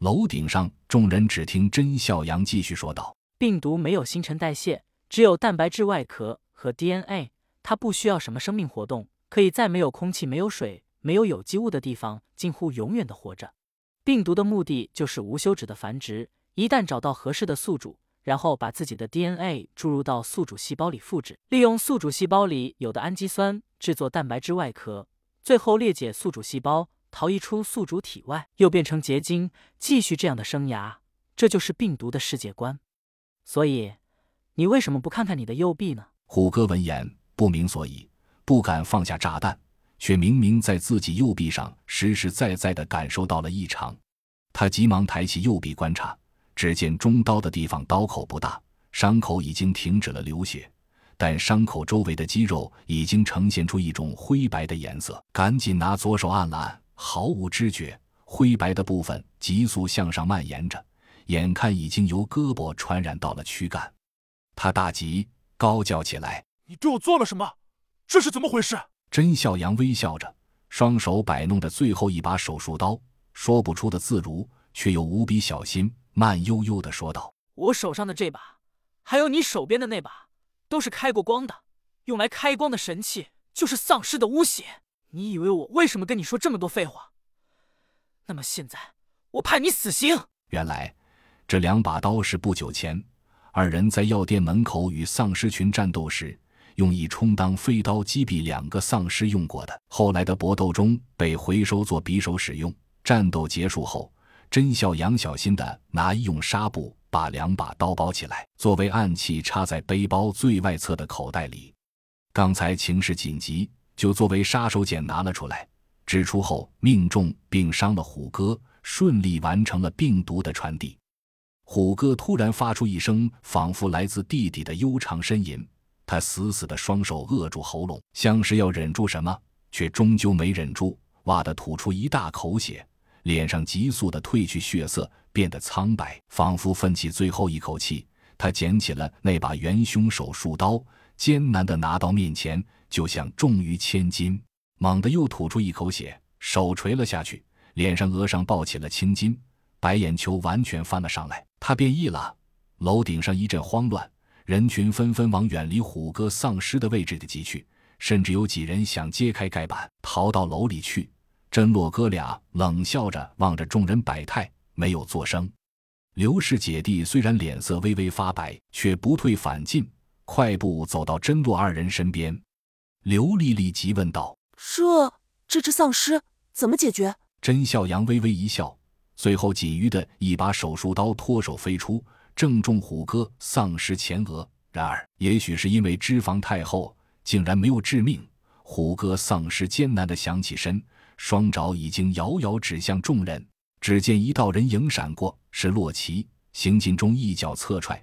楼顶上，众人只听甄笑阳继续说道：“病毒没有新陈代谢，只有蛋白质外壳和 DNA，它不需要什么生命活动，可以在没有空气、没有水、没有有机物的地方近乎永远的活着。病毒的目的就是无休止的繁殖，一旦找到合适的宿主。”然后把自己的 DNA 注入到宿主细胞里复制，利用宿主细胞里有的氨基酸制作蛋白质外壳，最后裂解宿主细胞，逃逸出宿主体外，又变成结晶，继续这样的生涯。这就是病毒的世界观。所以，你为什么不看看你的右臂呢？虎哥闻言不明所以，不敢放下炸弹，却明明在自己右臂上实实在在的感受到了异常。他急忙抬起右臂观察。只见中刀的地方刀口不大，伤口已经停止了流血，但伤口周围的肌肉已经呈现出一种灰白的颜色。赶紧拿左手按了按，毫无知觉，灰白的部分急速向上蔓延着，眼看已经由胳膊传染到了躯干。他大急，高叫起来：“你对我做了什么？这是怎么回事？”甄笑阳微笑着，双手摆弄着最后一把手术刀，说不出的自如，却又无比小心。慢悠悠的说道：“我手上的这把，还有你手边的那把，都是开过光的。用来开光的神器，就是丧尸的污血。你以为我为什么跟你说这么多废话？那么现在，我判你死刑。”原来，这两把刀是不久前二人在药店门口与丧尸群战斗时，用以充当飞刀击毙两个丧尸用过的。后来的搏斗中被回收做匕首使用。战斗结束后。甄孝阳小心地拿医用纱布把两把刀包起来，作为暗器插在背包最外侧的口袋里。刚才情势紧急，就作为杀手锏拿了出来。指出后命中并伤了虎哥，顺利完成了病毒的传递。虎哥突然发出一声仿佛来自地底的悠长呻吟，他死死的双手扼住喉咙，像是要忍住什么，却终究没忍住，哇的吐出一大口血。脸上急速的褪去血色，变得苍白，仿佛奋起最后一口气。他捡起了那把元凶手术刀，艰难的拿到面前，就像重于千斤。猛地又吐出一口血，手垂了下去，脸上、额上爆起了青筋，白眼球完全翻了上来。他变异了。楼顶上一阵慌乱，人群纷纷往远离虎哥丧尸的位置的挤去，甚至有几人想揭开盖板逃到楼里去。真洛哥俩冷笑着望着众人百态，没有作声。刘氏姐弟虽然脸色微微发白，却不退反进，快步走到真洛二人身边。刘丽丽急问道：“这这只丧尸怎么解决？”甄笑阳微微一笑，随后仅余的一把手术刀脱手飞出，正中虎哥丧尸前额。然而，也许是因为脂肪太厚，竟然没有致命。虎哥丧尸艰难的想起身。双爪已经遥遥指向众人，只见一道人影闪过，是洛奇。行进中一脚侧踹，